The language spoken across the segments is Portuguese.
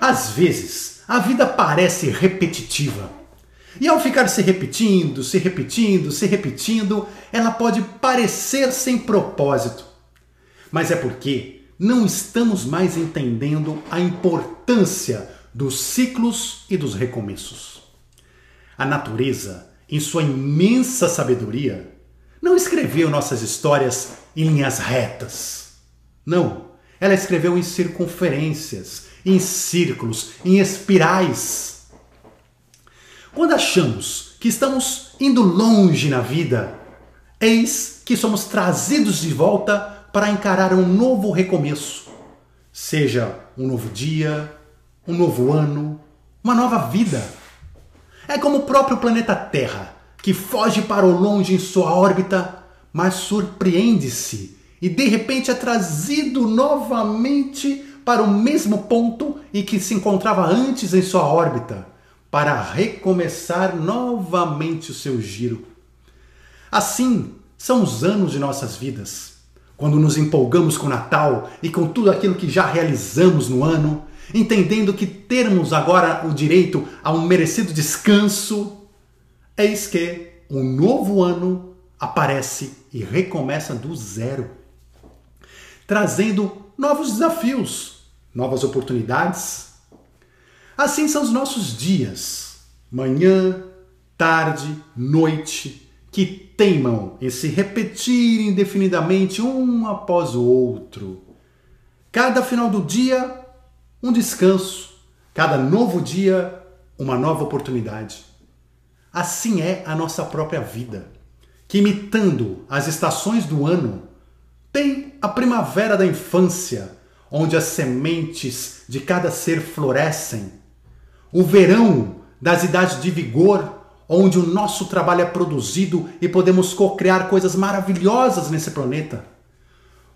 Às vezes, a vida parece repetitiva. E ao ficar se repetindo, se repetindo, se repetindo, ela pode parecer sem propósito. Mas é porque não estamos mais entendendo a importância dos ciclos e dos recomeços. A natureza, em sua imensa sabedoria, não escreveu nossas histórias em linhas retas. Não, ela escreveu em circunferências, em círculos, em espirais. Quando achamos que estamos indo longe na vida, eis que somos trazidos de volta para encarar um novo recomeço. Seja um novo dia, um novo ano, uma nova vida. É como o próprio planeta Terra, que foge para o longe em sua órbita, mas surpreende-se e de repente é trazido novamente para o mesmo ponto em que se encontrava antes em sua órbita, para recomeçar novamente o seu giro. Assim são os anos de nossas vidas. Quando nos empolgamos com o Natal e com tudo aquilo que já realizamos no ano, entendendo que termos agora o direito a um merecido descanso, eis que um novo ano aparece e recomeça do zero, trazendo novos desafios, novas oportunidades. Assim são os nossos dias, manhã, tarde, noite, que teimam em se repetir indefinidamente um após o outro. Cada final do dia um descanso, cada novo dia, uma nova oportunidade. Assim é a nossa própria vida, que imitando as estações do ano, tem a primavera da infância, onde as sementes de cada ser florescem, o verão das idades de vigor, onde o nosso trabalho é produzido e podemos co-criar coisas maravilhosas nesse planeta.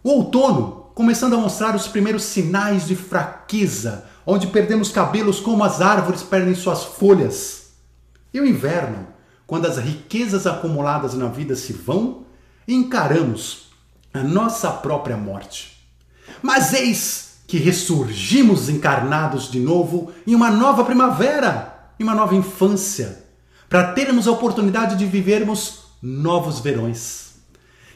O outono, começando a mostrar os primeiros sinais de fraqueza, onde perdemos cabelos como as árvores perdem suas folhas. E o inverno, quando as riquezas acumuladas na vida se vão, encaramos a nossa própria morte. Mas eis que ressurgimos encarnados de novo em uma nova primavera, em uma nova infância, para termos a oportunidade de vivermos novos verões.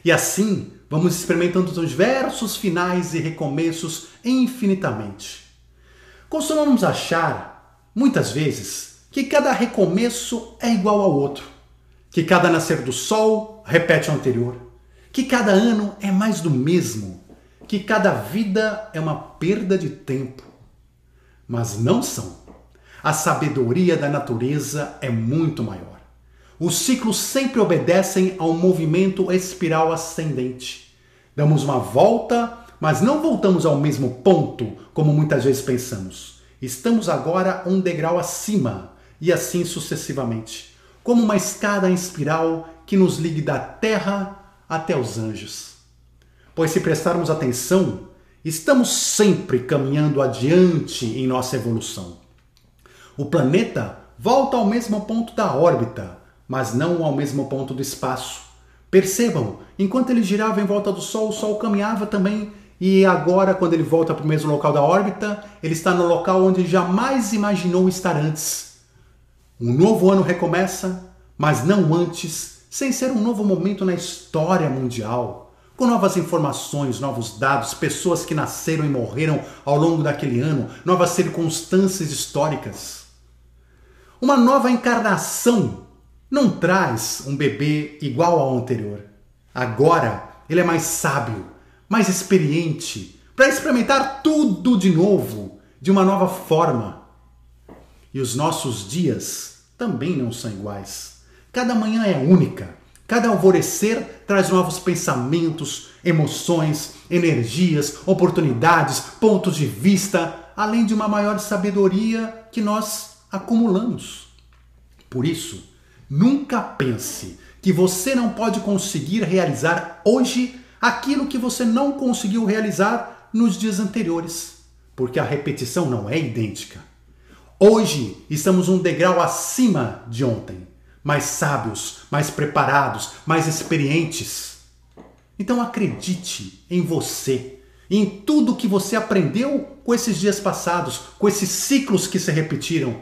E assim, Vamos experimentando os diversos finais e recomeços infinitamente. Costumamos achar, muitas vezes, que cada recomeço é igual ao outro, que cada nascer do sol repete o anterior, que cada ano é mais do mesmo, que cada vida é uma perda de tempo. Mas não são. A sabedoria da natureza é muito maior. Os ciclos sempre obedecem ao movimento espiral ascendente. Damos uma volta, mas não voltamos ao mesmo ponto, como muitas vezes pensamos. Estamos agora um degrau acima, e assim sucessivamente, como uma escada em espiral que nos ligue da terra até os anjos. Pois se prestarmos atenção, estamos sempre caminhando adiante em nossa evolução. O planeta volta ao mesmo ponto da órbita, mas não ao mesmo ponto do espaço. Percebam, enquanto ele girava em volta do Sol, o Sol caminhava também, e agora, quando ele volta para o mesmo local da órbita, ele está no local onde jamais imaginou estar antes. Um novo ano recomeça, mas não antes, sem ser um novo momento na história mundial, com novas informações, novos dados, pessoas que nasceram e morreram ao longo daquele ano, novas circunstâncias históricas. Uma nova encarnação não traz um bebê igual ao anterior. Agora ele é mais sábio, mais experiente, para experimentar tudo de novo, de uma nova forma. E os nossos dias também não são iguais. Cada manhã é única. Cada alvorecer traz novos pensamentos, emoções, energias, oportunidades, pontos de vista, além de uma maior sabedoria que nós acumulamos. Por isso, Nunca pense que você não pode conseguir realizar hoje aquilo que você não conseguiu realizar nos dias anteriores, porque a repetição não é idêntica. Hoje estamos um degrau acima de ontem, mais sábios, mais preparados, mais experientes. Então acredite em você, em tudo que você aprendeu com esses dias passados, com esses ciclos que se repetiram,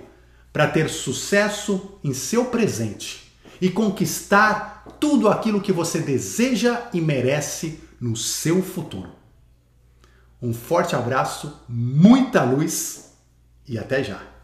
para ter sucesso em seu presente e conquistar tudo aquilo que você deseja e merece no seu futuro. Um forte abraço, muita luz e até já!